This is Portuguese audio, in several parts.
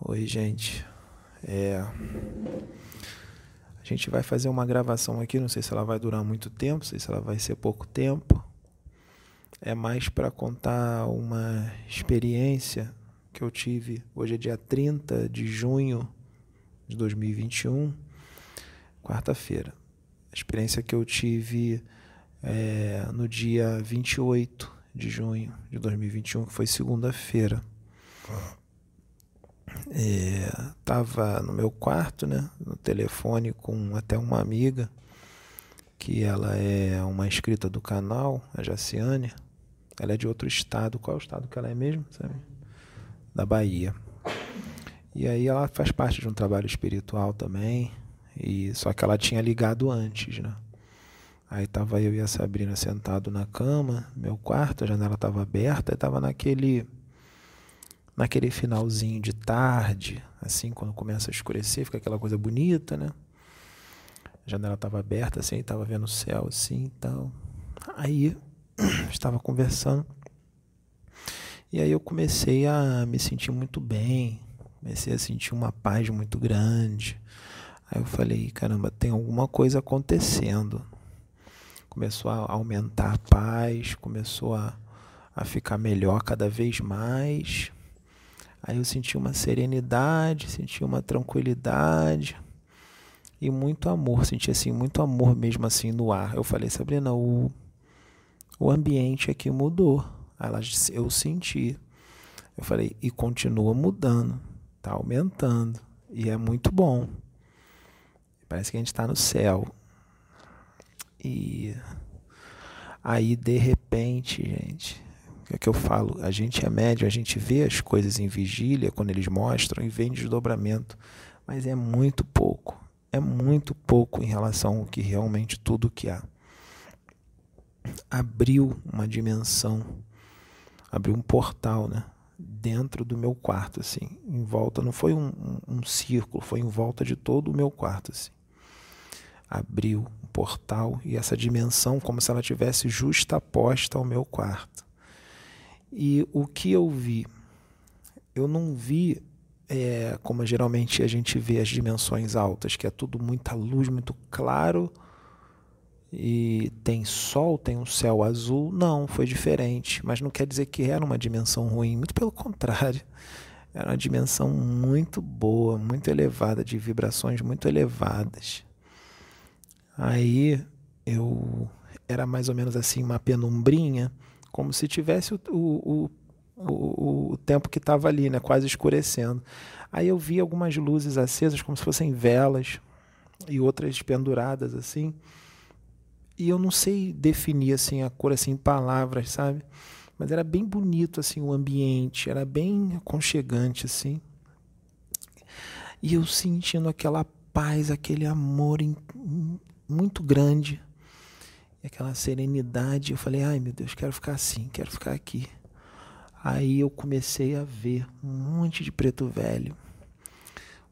Oi, gente. É... A gente vai fazer uma gravação aqui, não sei se ela vai durar muito tempo, não sei se ela vai ser pouco tempo. É mais para contar uma experiência que eu tive. Hoje é dia 30 de junho de 2021, quarta-feira. A experiência que eu tive é, no dia 28 de junho de 2021, que foi segunda-feira. É, tava no meu quarto, né, no telefone com até uma amiga, que ela é uma inscrita do canal, a Jaciane. Ela é de outro estado. Qual é o estado que ela é mesmo? Sabe? Da Bahia. E aí ela faz parte de um trabalho espiritual também. E só que ela tinha ligado antes, né? Aí tava eu e a Sabrina sentado na cama, meu quarto, a janela estava aberta, e naquele naquele finalzinho de tarde, assim, quando começa a escurecer, fica aquela coisa bonita, né? A janela estava aberta, assim, estava vendo o céu, assim, e tal. Aí, estava conversando, e aí eu comecei a me sentir muito bem, comecei a sentir uma paz muito grande. Aí eu falei, caramba, tem alguma coisa acontecendo. Começou a aumentar a paz, começou a, a ficar melhor cada vez mais. Aí eu senti uma serenidade, senti uma tranquilidade e muito amor, senti assim muito amor mesmo assim no ar. Eu falei, Sabrina, o, o ambiente aqui mudou. Ela, eu senti. Eu falei, e continua mudando, tá aumentando e é muito bom. Parece que a gente está no céu. E aí de repente, gente, é que eu falo, a gente é médio, a gente vê as coisas em vigília quando eles mostram e vê em desdobramento, mas é muito pouco, é muito pouco em relação ao que realmente tudo que há. Abriu uma dimensão, abriu um portal, né? Dentro do meu quarto, assim, em volta, não foi um, um, um círculo, foi em volta de todo o meu quarto, assim. Abriu um portal e essa dimensão, como se ela tivesse justaposta ao meu quarto e o que eu vi? Eu não vi é, como geralmente a gente vê as dimensões altas, que é tudo muita luz, muito claro e tem sol, tem um céu azul. Não, foi diferente, mas não quer dizer que era uma dimensão ruim, muito pelo contrário. Era uma dimensão muito boa, muito elevada, de vibrações muito elevadas. Aí eu era mais ou menos assim uma penumbrinha como se tivesse o, o, o, o tempo que estava ali, né, quase escurecendo. Aí eu vi algumas luzes acesas, como se fossem velas, e outras penduradas assim. E eu não sei definir assim a cor assim em palavras, sabe? Mas era bem bonito assim o ambiente, era bem aconchegante assim. E eu sentindo aquela paz, aquele amor muito grande aquela serenidade. Eu falei, ai meu Deus, quero ficar assim, quero ficar aqui. Aí eu comecei a ver um monte de preto velho,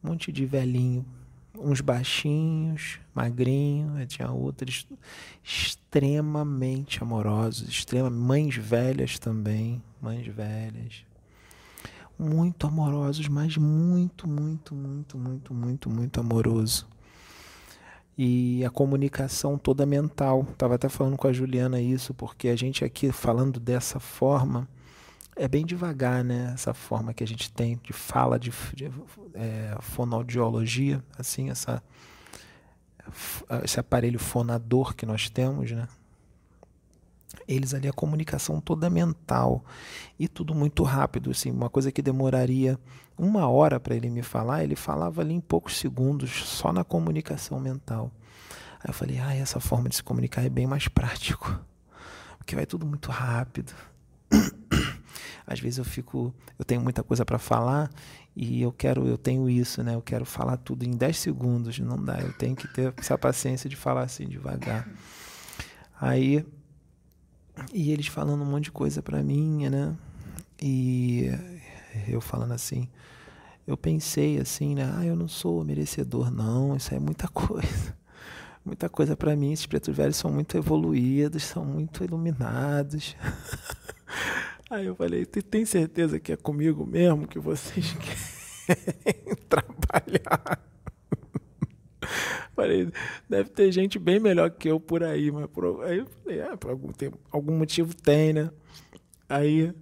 um monte de velhinho, uns baixinhos, magrinhos, tinha outros extremamente amorosos, extrema, mães velhas também, mães velhas. Muito amorosos, mas muito, muito, muito, muito, muito, muito amoroso e a comunicação toda mental. Estava até falando com a Juliana isso, porque a gente aqui falando dessa forma é bem devagar, né? Essa forma que a gente tem de fala, de, de é, fonoaudiologia, assim, essa, esse aparelho fonador que nós temos, né? Eles ali a comunicação toda mental e tudo muito rápido, assim, uma coisa que demoraria uma hora para ele me falar, ele falava ali em poucos segundos, só na comunicação mental. Aí eu falei, ah, essa forma de se comunicar é bem mais prático, porque vai tudo muito rápido. Às vezes eu fico, eu tenho muita coisa para falar e eu quero, eu tenho isso, né? Eu quero falar tudo em 10 segundos, não dá. Eu tenho que ter essa paciência de falar assim devagar. Aí e eles falando um monte de coisa para mim, né? E eu falando assim, eu pensei assim, né? Ah, eu não sou merecedor, não. Isso é muita coisa. Muita coisa para mim. Esses pretos velhos são muito evoluídos, são muito iluminados. Aí eu falei, tem certeza que é comigo mesmo que vocês querem? trabalhar. Falei, deve ter gente bem melhor que eu por aí, mas por, aí eu falei, ah, por algum, tem, algum motivo tem, né? Aí,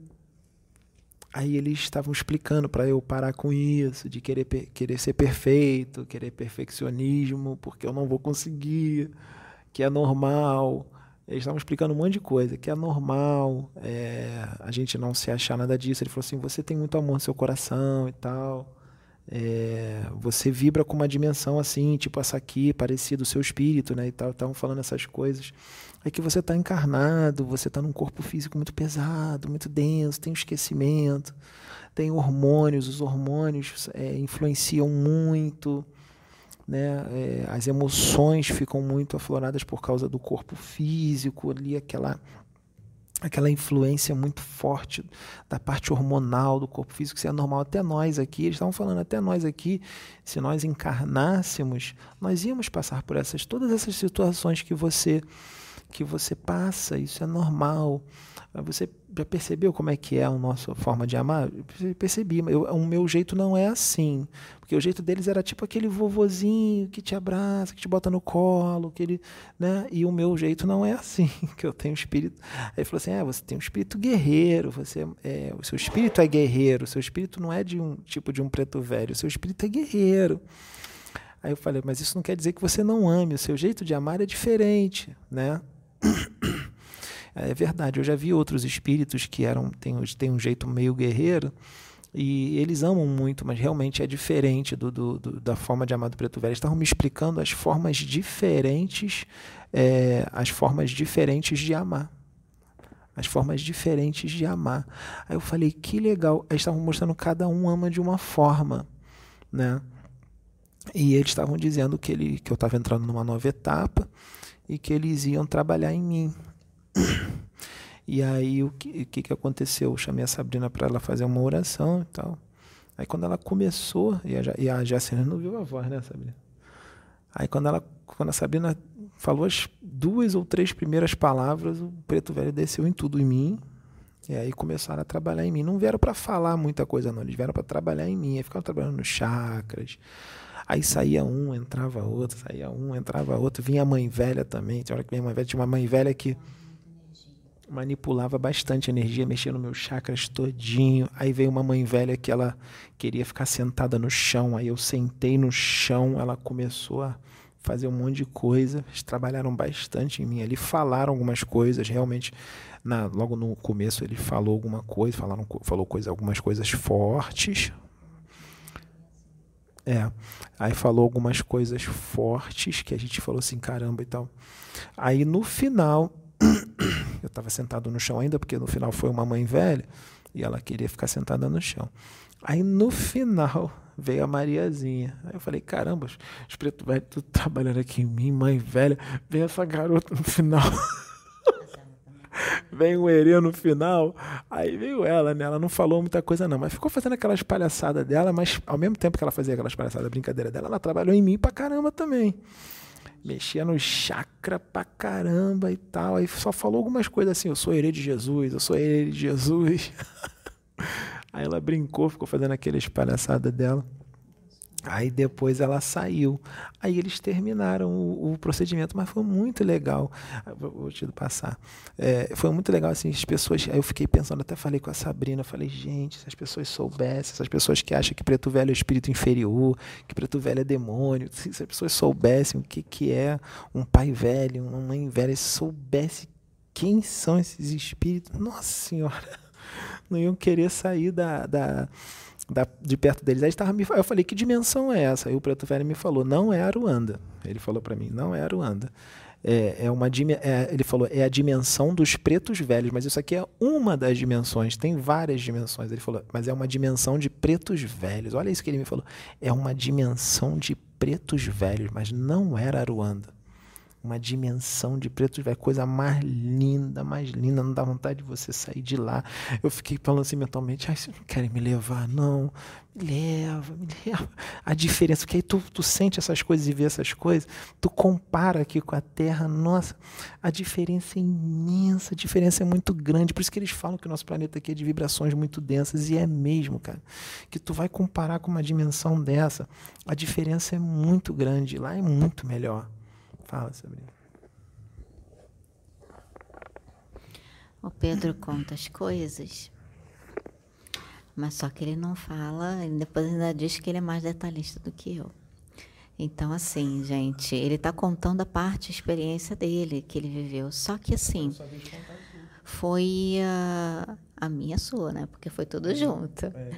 aí eles estavam explicando para eu parar com isso, de querer, querer ser perfeito, querer perfeccionismo, porque eu não vou conseguir, que é normal. Eles estavam explicando um monte de coisa, que é normal é, a gente não se achar nada disso. Ele falou assim: você tem muito amor no seu coração e tal. É, você vibra com uma dimensão assim, tipo essa aqui, parecida o seu espírito, né? E tal, estavam falando essas coisas. É que você está encarnado, você está num corpo físico muito pesado, muito denso, tem esquecimento, tem hormônios, os hormônios é, influenciam muito né? É, as emoções ficam muito afloradas por causa do corpo físico, ali aquela aquela influência muito forte da parte hormonal do corpo físico, que é normal até nós aqui, eles estavam falando até nós aqui, se nós encarnássemos, nós íamos passar por essas todas essas situações que você que você passa, isso é normal. Você já percebeu como é que é a nossa forma de amar? Percebi, eu, o meu jeito não é assim. Porque o jeito deles era tipo aquele vovozinho que te abraça, que te bota no colo, que ele, né? E o meu jeito não é assim, que eu tenho espírito. Aí falou assim: "É, você tem um espírito guerreiro, você é, o seu espírito é guerreiro, o seu espírito não é de um tipo de um preto velho, o seu espírito é guerreiro". Aí eu falei: "Mas isso não quer dizer que você não ame, o seu jeito de amar é diferente, né?" É verdade, eu já vi outros espíritos que eram têm, têm um jeito meio guerreiro e eles amam muito, mas realmente é diferente do, do, do da forma de amar do Preto Velho. Eles estavam me explicando as formas diferentes, é, as formas diferentes de amar. As formas diferentes de amar. Aí eu falei, que legal. Eles estavam mostrando cada um ama de uma forma, né? E eles estavam dizendo que, ele, que eu estava entrando numa nova etapa e que eles iam trabalhar em mim. E aí o que, o que, que aconteceu? Eu chamei a Sabrina para ela fazer uma oração e tal. Aí quando ela começou, e a, e a Jacina não viu a voz, né, Sabrina? Aí quando, ela, quando a Sabrina falou as duas ou três primeiras palavras, o preto velho desceu em tudo em mim. E aí começaram a trabalhar em mim. Não vieram para falar muita coisa, não. Eles vieram para trabalhar em mim. Aí ficavam trabalhando nos chakras. Aí saía um, entrava outro, saía um, entrava outro. Vinha a mãe velha também. Tinha hora que vinha a mãe velha, tinha uma mãe velha que manipulava bastante energia, mexia no meus chakras todinho. Aí veio uma mãe velha que ela queria ficar sentada no chão. Aí eu sentei no chão, ela começou a fazer um monte de coisa. Eles trabalharam bastante em mim ali, falaram algumas coisas, realmente. Na, logo no começo ele falou alguma coisa, falaram, falou coisa, algumas coisas fortes. É, aí falou algumas coisas fortes que a gente falou assim, caramba e tal. Aí no final estava sentado no chão ainda, porque no final foi uma mãe velha e ela queria ficar sentada no chão. Aí no final veio a Mariazinha. Aí eu falei: caramba, pretos velhos tudo trabalhando aqui em mim, mãe velha. Vem essa garota no final. vem o Herê no final. Aí veio ela, né? Ela não falou muita coisa, não, mas ficou fazendo aquelas palhaçadas dela, mas ao mesmo tempo que ela fazia aquelas palhaçadas, brincadeira dela, ela trabalhou em mim pra caramba também mexia no chakra pra caramba e tal. Aí só falou algumas coisas assim: eu sou herê de Jesus, eu sou herê de Jesus. Aí ela brincou, ficou fazendo aquelas palhaçadas dela. Aí depois ela saiu. Aí eles terminaram o, o procedimento, mas foi muito legal. Vou te passar. É, foi muito legal assim, as pessoas. Aí eu fiquei pensando, até falei com a Sabrina, falei, gente, se as pessoas soubessem, essas pessoas que acham que preto velho é espírito inferior, que preto velho é demônio, se as pessoas soubessem o que, que é um pai velho, uma mãe velha, se soubesse quem são esses espíritos, nossa senhora, não iam querer sair da, da da, de perto deles. Aí estava me, eu falei, que dimensão é essa? Aí o Preto Velho me falou, não é Aruanda. Ele falou para mim, não é Aruanda. É, é uma é, ele falou, é a dimensão dos pretos velhos, mas isso aqui é uma das dimensões, tem várias dimensões. Ele falou, mas é uma dimensão de pretos velhos. Olha isso que ele me falou. É uma dimensão de pretos velhos, mas não era Aruanda. Uma dimensão de preto velho, coisa mais linda, mais linda, não dá vontade de você sair de lá. Eu fiquei falando assim mentalmente, ai, vocês não querem me levar, não, me leva, me leva. A diferença, porque aí tu, tu sente essas coisas e vê essas coisas, tu compara aqui com a Terra, nossa, a diferença é imensa, a diferença é muito grande, por isso que eles falam que o nosso planeta aqui é de vibrações muito densas, e é mesmo, cara, que tu vai comparar com uma dimensão dessa, a diferença é muito grande, lá é muito melhor. Fala, Sabrina. O Pedro conta as coisas, mas só que ele não fala, e depois ainda diz que ele é mais detalhista do que eu. Então, assim, gente, ele está contando a parte, a experiência dele, que ele viveu. Só que, assim, foi a, a minha sua, né? Porque foi tudo junto. É.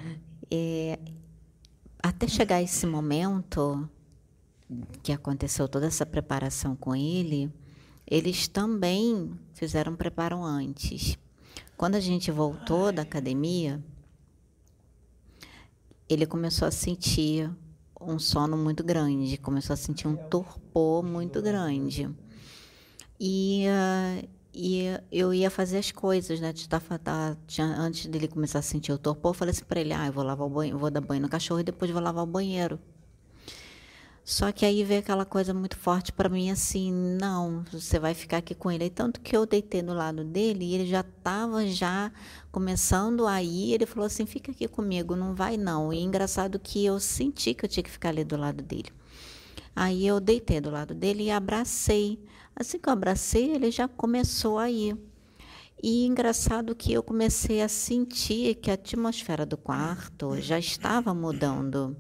É, até chegar esse momento, que aconteceu toda essa preparação com ele, eles também fizeram um preparo antes. Quando a gente voltou da academia, ele começou a sentir um sono muito grande, começou a sentir um torpor muito grande. E, uh, e eu ia fazer as coisas, né? Antes dele começar a sentir o torpor, eu falei assim para ele: ah, eu vou lavar o banho, vou dar banho no cachorro e depois vou lavar o banheiro. Só que aí veio aquela coisa muito forte para mim, assim, não, você vai ficar aqui com ele. E tanto que eu deitei do lado dele e ele já estava já começando a ir, ele falou assim, fica aqui comigo, não vai não. E engraçado que eu senti que eu tinha que ficar ali do lado dele. Aí eu deitei do lado dele e abracei. Assim que eu abracei, ele já começou a ir. E engraçado que eu comecei a sentir que a atmosfera do quarto já estava mudando.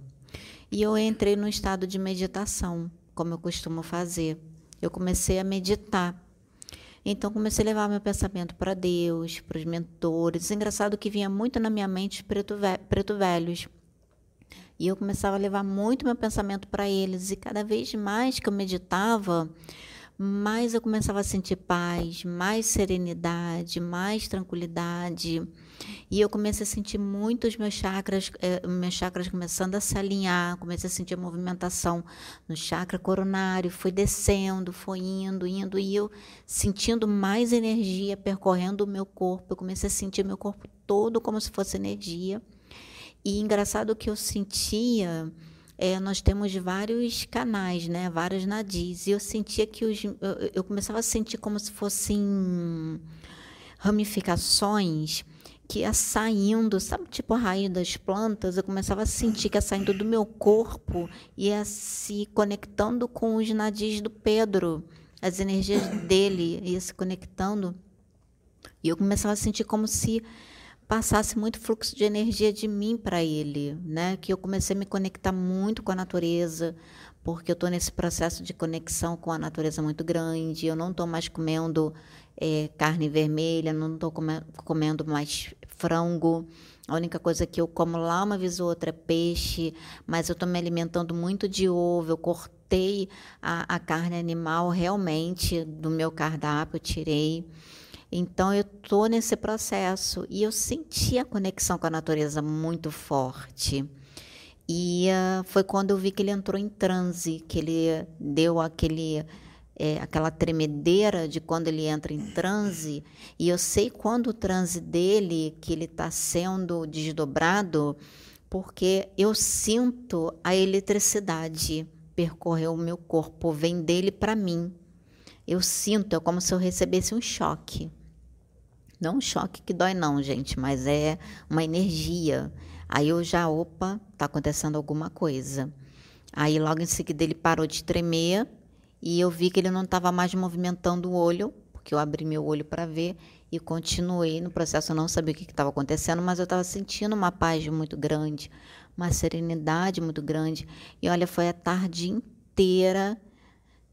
E eu entrei num estado de meditação, como eu costumo fazer. Eu comecei a meditar. Então comecei a levar meu pensamento para Deus, para os mentores. Engraçado que vinha muito na minha mente preto, preto velhos. E eu começava a levar muito meu pensamento para eles. E cada vez mais que eu meditava, mais eu começava a sentir paz, mais serenidade, mais tranquilidade. E eu comecei a sentir muito os meus chakras, eh, meus chakras começando a se alinhar, comecei a sentir a movimentação no chakra coronário, foi descendo, foi indo, indo, e eu sentindo mais energia percorrendo o meu corpo. Eu comecei a sentir meu corpo todo como se fosse energia. E engraçado que eu sentia é, nós temos vários canais, né? Vários nadis. E eu sentia que os, eu, eu começava a sentir como se fossem ramificações que ia saindo, sabe, tipo a raiz das plantas, eu começava a sentir que ia saindo do meu corpo, ia se conectando com os nadis do Pedro, as energias dele ia se conectando. E eu começava a sentir como se passasse muito fluxo de energia de mim para ele, né? Que eu comecei a me conectar muito com a natureza, porque eu estou nesse processo de conexão com a natureza muito grande. Eu não estou mais comendo é, carne vermelha, não estou comendo mais frango. A única coisa que eu como lá uma vez ou outra é peixe, mas eu estou me alimentando muito de ovo. Eu cortei a, a carne animal realmente do meu cardápio, tirei. Então eu estou nesse processo e eu senti a conexão com a natureza muito forte. E uh, foi quando eu vi que ele entrou em transe, que ele deu aquele é, aquela tremedeira de quando ele entra em transe, e eu sei quando o transe dele, que ele está sendo desdobrado, porque eu sinto a eletricidade percorrer o meu corpo, vem dele para mim. Eu sinto, é como se eu recebesse um choque. Não um choque que dói, não, gente, mas é uma energia. Aí eu já, opa, tá acontecendo alguma coisa. Aí logo em seguida ele parou de tremer e eu vi que ele não estava mais movimentando o olho, porque eu abri meu olho para ver e continuei no processo. Eu não sabia o que estava acontecendo, mas eu estava sentindo uma paz muito grande, uma serenidade muito grande. E olha, foi a tarde inteira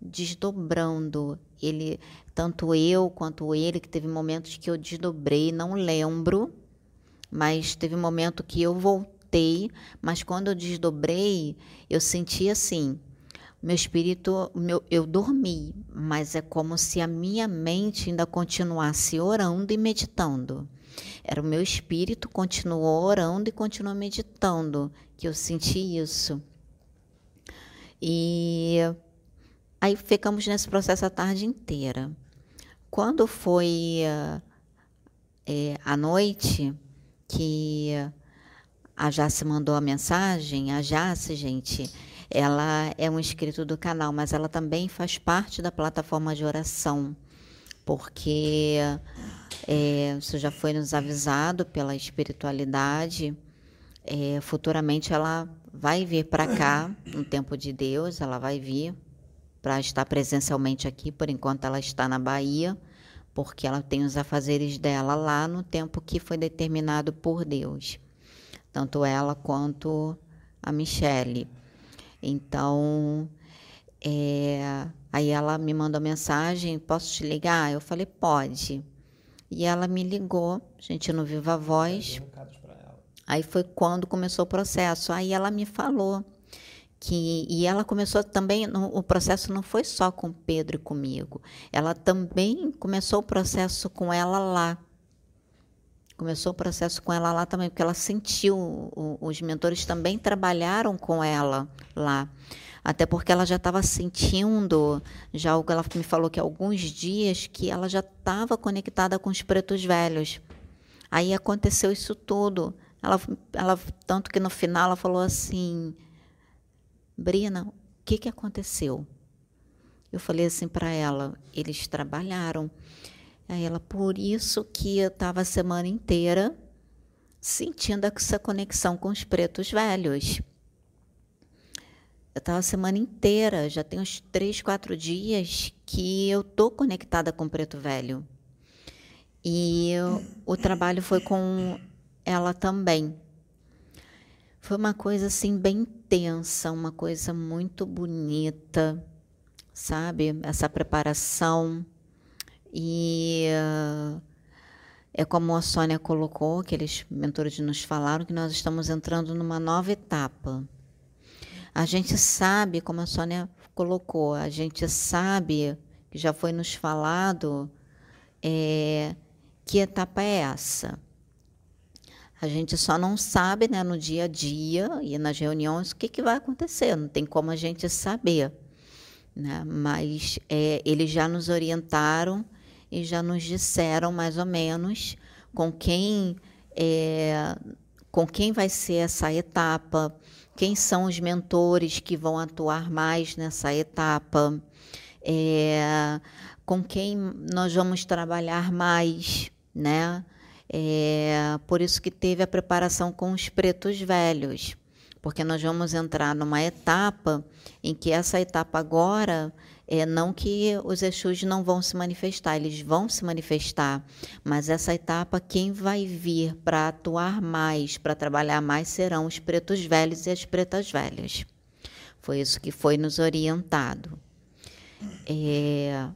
desdobrando. Ele, tanto eu quanto ele, que teve momentos que eu desdobrei, não lembro, mas teve momento que eu voltei, mas quando eu desdobrei, eu senti assim, meu espírito, meu, eu dormi, mas é como se a minha mente ainda continuasse orando e meditando. Era o meu espírito continuou orando e continuou meditando, que eu senti isso. E Aí ficamos nesse processo a tarde inteira. Quando foi é, à noite, que a Jace mandou a mensagem, a Jace, gente, ela é um inscrito do canal, mas ela também faz parte da plataforma de oração, porque é, isso já foi nos avisado pela espiritualidade. É, futuramente ela vai vir para cá, no tempo de Deus, ela vai vir para estar presencialmente aqui. Por enquanto, ela está na Bahia, porque ela tem os afazeres dela lá no tempo que foi determinado por Deus, tanto ela quanto a Michele. Então, é, aí ela me mandou mensagem: posso te ligar? Eu falei: pode. E ela me ligou, a gente não viva a voz. Aí foi quando começou o processo. Aí ela me falou que e ela começou também o processo não foi só com Pedro e comigo. Ela também começou o processo com ela lá. Começou o processo com ela lá também, porque ela sentiu, os mentores também trabalharam com ela lá. Até porque ela já estava sentindo, já o ela me falou que alguns dias que ela já estava conectada com os pretos velhos. Aí aconteceu isso tudo. Ela, ela tanto que no final ela falou assim, Brina, o que que aconteceu? Eu falei assim para ela, eles trabalharam. Aí ela, por isso que eu estava a semana inteira sentindo essa conexão com os pretos velhos. Eu estava a semana inteira, já tem uns três, quatro dias que eu tô conectada com o preto velho. E eu, o trabalho foi com ela também. Foi uma coisa assim bem intensa, uma coisa muito bonita, sabe? Essa preparação. E uh, é como a Sônia colocou, aqueles mentores nos falaram, que nós estamos entrando numa nova etapa. A gente sabe, como a Sônia colocou, a gente sabe, que já foi nos falado, é, que etapa é essa. A gente só não sabe né, no dia a dia e nas reuniões o que, que vai acontecer, não tem como a gente saber. Né? Mas é, eles já nos orientaram e já nos disseram mais ou menos com quem, é, com quem vai ser essa etapa, quem são os mentores que vão atuar mais nessa etapa, é, com quem nós vamos trabalhar mais, né? É, por isso que teve a preparação com os pretos velhos, porque nós vamos entrar numa etapa em que essa etapa agora é, não que os Exus não vão se manifestar, eles vão se manifestar, mas essa etapa, quem vai vir para atuar mais, para trabalhar mais, serão os pretos velhos e as pretas velhas. Foi isso que foi nos orientado. É,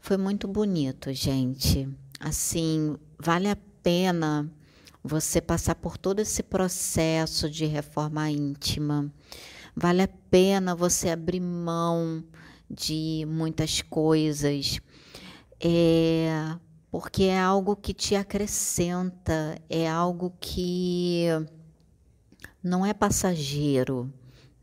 foi muito bonito, gente. Assim, vale a pena você passar por todo esse processo de reforma íntima. Vale a pena você abrir mão de muitas coisas, é, porque é algo que te acrescenta, é algo que não é passageiro,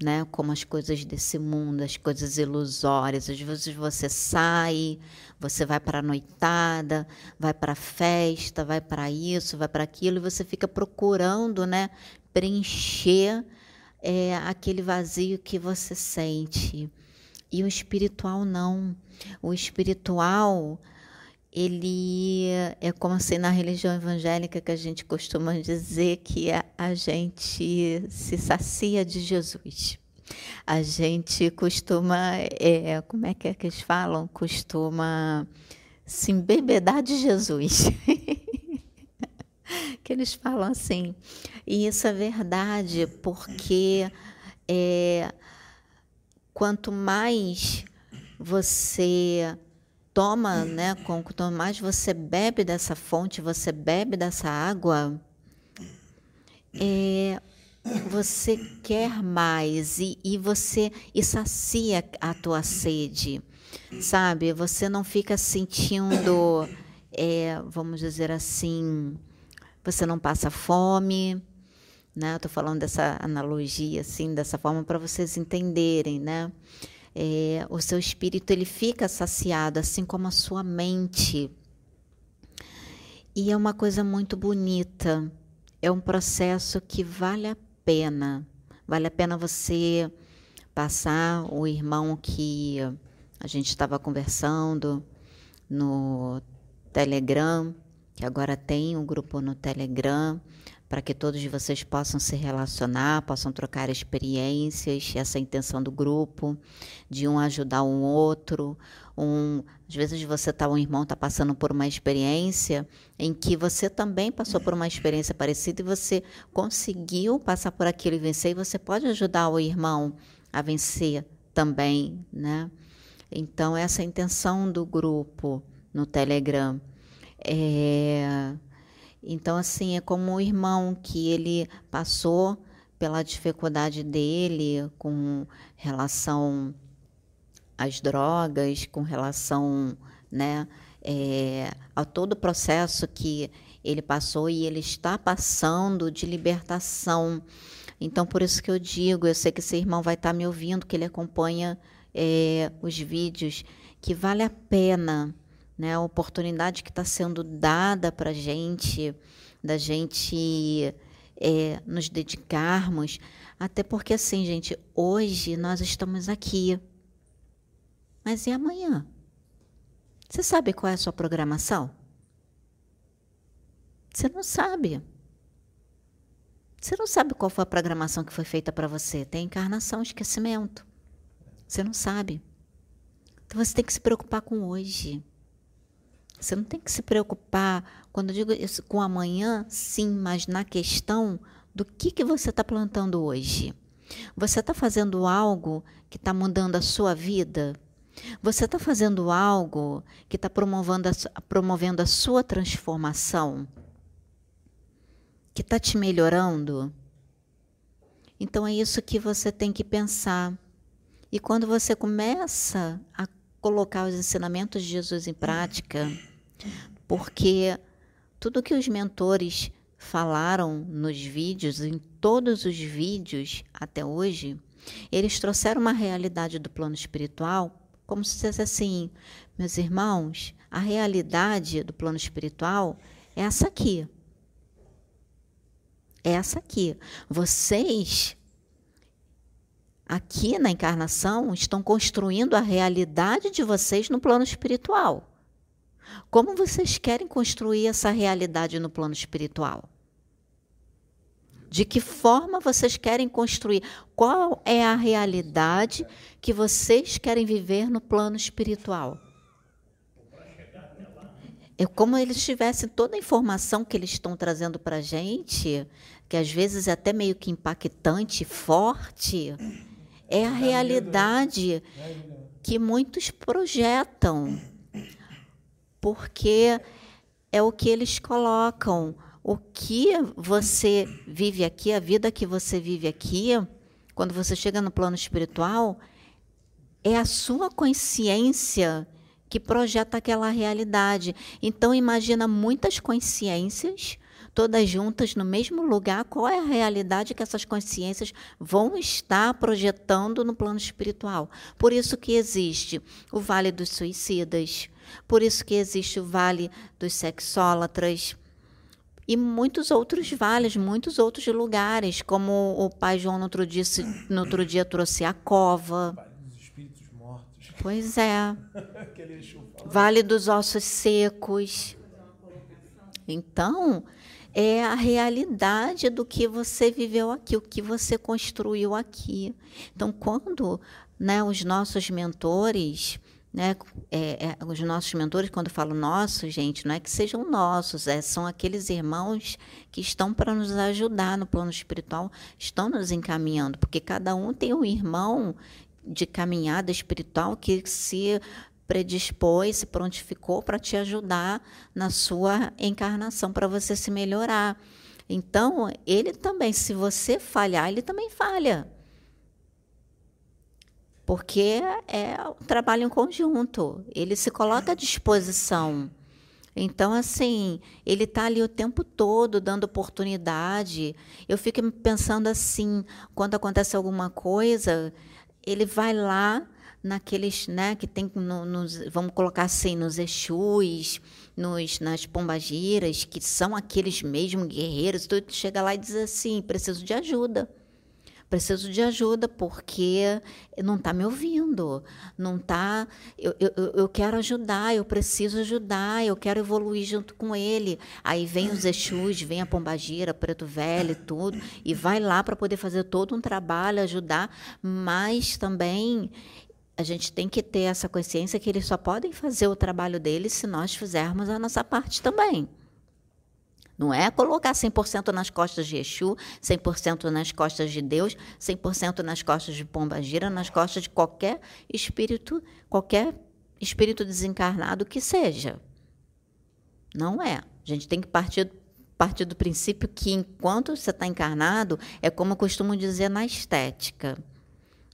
né? Como as coisas desse mundo, as coisas ilusórias. Às vezes você sai, você vai para a noitada, vai para a festa, vai para isso, vai para aquilo, e você fica procurando, né? Preencher é, aquele vazio que você sente. E o espiritual não. O espiritual, ele é como assim na religião evangélica que a gente costuma dizer que a, a gente se sacia de Jesus. A gente costuma, é, como é que é que eles falam? Costuma se embebedar de Jesus. que eles falam assim. E isso é verdade, porque é, quanto mais você toma, né, quanto mais você bebe dessa fonte, você bebe dessa água, é, você quer mais e, e você e sacia a tua sede, sabe? Você não fica sentindo, é, vamos dizer assim, você não passa fome, né? Estou falando dessa analogia, assim, dessa forma para vocês entenderem, né? é, o seu espírito ele fica saciado, assim como a sua mente. E é uma coisa muito bonita. É um processo que vale a pena. Vale a pena você passar o irmão que a gente estava conversando no Telegram, que agora tem um grupo no Telegram para que todos vocês possam se relacionar, possam trocar experiências, essa intenção do grupo, de um ajudar um outro. Um, às vezes você tá, um irmão está passando por uma experiência em que você também passou por uma experiência parecida e você conseguiu passar por aquilo e vencer, e você pode ajudar o irmão a vencer também, né? Então, essa é a intenção do grupo no Telegram. É então, assim, é como o irmão que ele passou pela dificuldade dele com relação às drogas, com relação né, é, a todo o processo que ele passou e ele está passando de libertação. Então, por isso que eu digo, eu sei que esse irmão vai estar me ouvindo, que ele acompanha é, os vídeos, que vale a pena né? A oportunidade que está sendo dada para a gente, da gente é, nos dedicarmos, até porque assim, gente, hoje nós estamos aqui, mas e amanhã? Você sabe qual é a sua programação? Você não sabe. Você não sabe qual foi a programação que foi feita para você. Tem encarnação, esquecimento. Você não sabe. Então você tem que se preocupar com hoje. Você não tem que se preocupar, quando eu digo isso, com amanhã, sim, mas na questão do que, que você está plantando hoje. Você está fazendo algo que está mudando a sua vida? Você está fazendo algo que está promovendo, promovendo a sua transformação? Que está te melhorando? Então é isso que você tem que pensar. E quando você começa a colocar os ensinamentos de Jesus em prática, porque tudo que os mentores falaram nos vídeos, em todos os vídeos até hoje, eles trouxeram uma realidade do plano espiritual como se fosse assim, meus irmãos, a realidade do plano espiritual é essa aqui. É essa aqui. Vocês aqui na encarnação estão construindo a realidade de vocês no plano espiritual. Como vocês querem construir essa realidade no plano espiritual? De que forma vocês querem construir? Qual é a realidade que vocês querem viver no plano espiritual? É como eles tivessem toda a informação que eles estão trazendo para a gente, que às vezes é até meio que impactante, forte, é a realidade que muitos projetam porque é o que eles colocam. O que você vive aqui, a vida que você vive aqui, quando você chega no plano espiritual, é a sua consciência que projeta aquela realidade. Então imagina muitas consciências todas juntas no mesmo lugar, qual é a realidade que essas consciências vão estar projetando no plano espiritual. Por isso que existe o Vale dos Suicidas, por isso que existe o Vale dos Sexólatras e muitos outros vales, muitos outros lugares, como o pai João no outro dia, no outro dia trouxe a cova. Pois é. vale dos ossos secos. Então, é a realidade do que você viveu aqui, o que você construiu aqui. Então, quando né, os nossos mentores né? É, é, os nossos mentores, quando eu falo nossos, gente, não é que sejam nossos, é, são aqueles irmãos que estão para nos ajudar no plano espiritual, estão nos encaminhando, porque cada um tem um irmão de caminhada espiritual que se predispôs, se prontificou para te ajudar na sua encarnação, para você se melhorar. Então, ele também, se você falhar, ele também falha porque é um trabalho em conjunto, ele se coloca à disposição. Então, assim, ele está ali o tempo todo dando oportunidade. Eu fico pensando assim, quando acontece alguma coisa, ele vai lá, naqueles, né, que tem no, nos, vamos colocar assim, nos Exus, nos, nas pombagiras, que são aqueles mesmo guerreiros, tu chega lá e diz assim, preciso de ajuda preciso de ajuda porque não está me ouvindo, não está. Eu, eu, eu quero ajudar, eu preciso ajudar, eu quero evoluir junto com ele. Aí vem os Exus, vem a Pombagira, Preto Velho, tudo, e vai lá para poder fazer todo um trabalho, ajudar, mas também a gente tem que ter essa consciência que eles só podem fazer o trabalho deles se nós fizermos a nossa parte também. Não é colocar 100% nas costas de Exu, 100% nas costas de Deus, 100% nas costas de Pomba Gira, nas costas de qualquer espírito, qualquer espírito desencarnado que seja. Não é. A gente tem que partir, partir do princípio que enquanto você está encarnado, é como eu costumo dizer na estética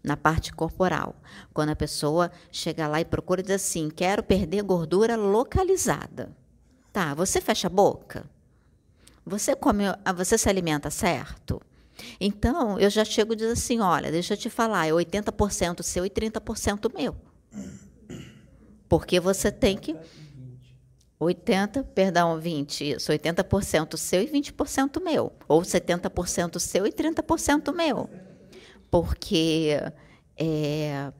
na parte corporal. Quando a pessoa chega lá e procura dizer assim: quero perder gordura localizada. Tá, você fecha a boca? Você come, ah, você se alimenta certo? Então, eu já chego e digo assim: olha, deixa eu te falar, é 80% seu e 30% meu. Porque você tem que. 80, perdão, 20, isso, 80% seu e 20% meu. Ou 70% seu e 30% meu. Porque. É,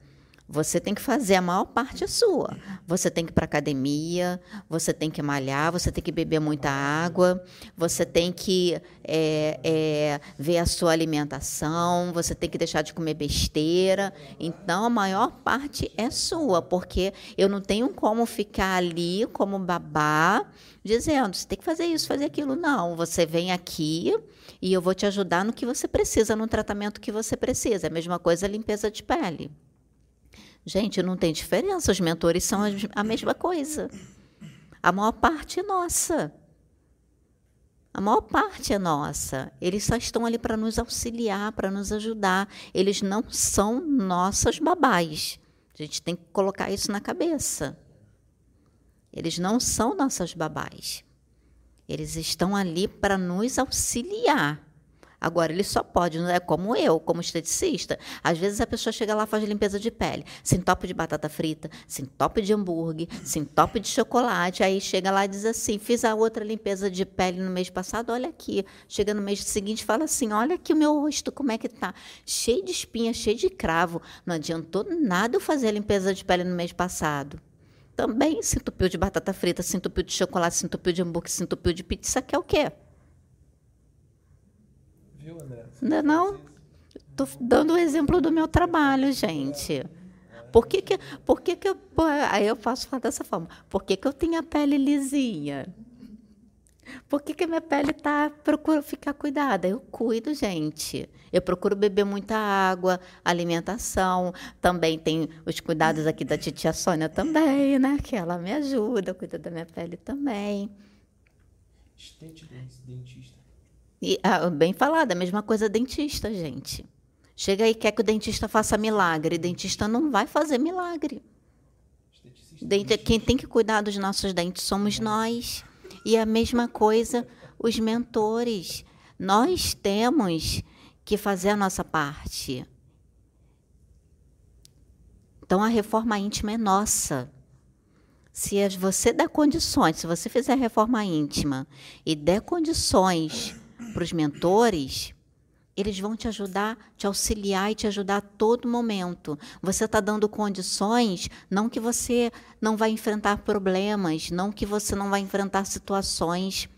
você tem que fazer a maior parte sua. Você tem que ir para academia, você tem que malhar, você tem que beber muita água, você tem que é, é, ver a sua alimentação, você tem que deixar de comer besteira. Então, a maior parte é sua, porque eu não tenho como ficar ali como babá dizendo, você tem que fazer isso, fazer aquilo. Não, você vem aqui e eu vou te ajudar no que você precisa, no tratamento que você precisa. É a mesma coisa a limpeza de pele. Gente, não tem diferença, os mentores são a mesma coisa. A maior parte é nossa. A maior parte é nossa. Eles só estão ali para nos auxiliar, para nos ajudar. Eles não são nossas babás. A gente tem que colocar isso na cabeça. Eles não são nossas babás. Eles estão ali para nos auxiliar. Agora, ele só pode, não é como eu, como esteticista. Às vezes a pessoa chega lá faz limpeza de pele, se entope de batata frita, se entope de hambúrguer, se entope de chocolate. Aí chega lá e diz assim: fiz a outra limpeza de pele no mês passado, olha aqui. Chega no mês seguinte fala assim: olha aqui o meu rosto, como é que tá? Cheio de espinha, cheio de cravo. Não adiantou nada eu fazer a limpeza de pele no mês passado também se entupiu de batata frita, se entupiu de chocolate, se entupiu de hambúrguer, se entupiu de pizza, quer o quê? Viu, André? Não, não. Estou dando o exemplo do meu trabalho, gente. Por que que, por que, que eu. Aí eu posso falar dessa forma. Por que, que eu tenho a pele lisinha? Por que, que a minha pele tá procuro ficar cuidada? Eu cuido, gente. Eu procuro beber muita água, alimentação. Também tem os cuidados aqui da titia Sônia também, né? Que ela me ajuda, cuida da minha pele também. dentista. E, ah, bem falado, a mesma coisa dentista, gente. Chega aí quer que o dentista faça milagre. Dentista não vai fazer milagre. Dente, quem tem que cuidar dos nossos dentes somos nós. E a mesma coisa os mentores. Nós temos que fazer a nossa parte. Então a reforma íntima é nossa. Se você der condições, se você fizer a reforma íntima e der condições para os mentores, eles vão te ajudar, te auxiliar e te ajudar a todo momento. Você está dando condições, não que você não vai enfrentar problemas, não que você não vai enfrentar situações,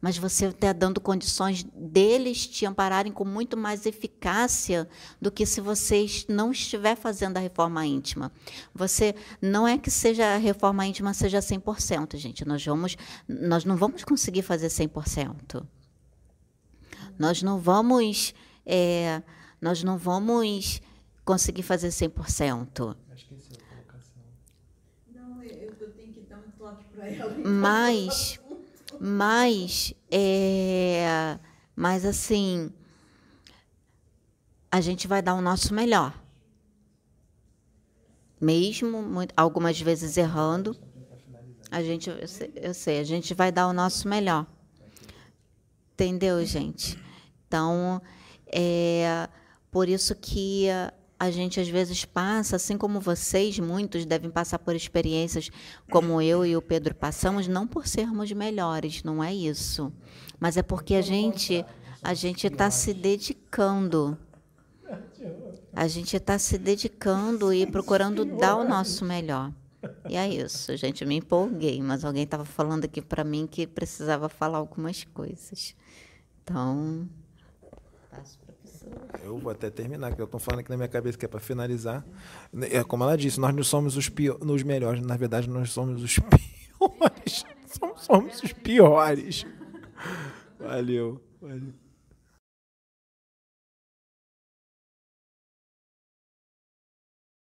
mas você está dando condições deles te ampararem com muito mais eficácia do que se você não estiver fazendo a reforma íntima. Você não é que seja a reforma íntima seja 100%, gente. Nós vamos nós não vamos conseguir fazer 100%. Nós não vamos, é, nós não vamos conseguir fazer 100%. Esqueci a colocação. Não, eu, tenho que dar um toque para ela. Mas, mas, é, mas assim, a gente vai dar o nosso melhor. Mesmo muito, algumas vezes errando, a gente, eu sei, eu sei, a gente vai dar o nosso melhor. Entendeu, gente? Então, é por isso que a gente às vezes passa, assim como vocês, muitos devem passar por experiências como eu e o Pedro passamos, não por sermos melhores, não é isso, mas é porque a gente a gente está se dedicando, a gente está se dedicando e procurando dar o nosso melhor. E é isso, gente, me empolguei, mas alguém estava falando aqui para mim que precisava falar algumas coisas. Então, eu vou até terminar, que eu estou falando aqui na minha cabeça que é para finalizar. É como ela disse, nós não somos os, pior, os melhores, na verdade nós somos os piores. Somos os piores. Valeu. Valeu.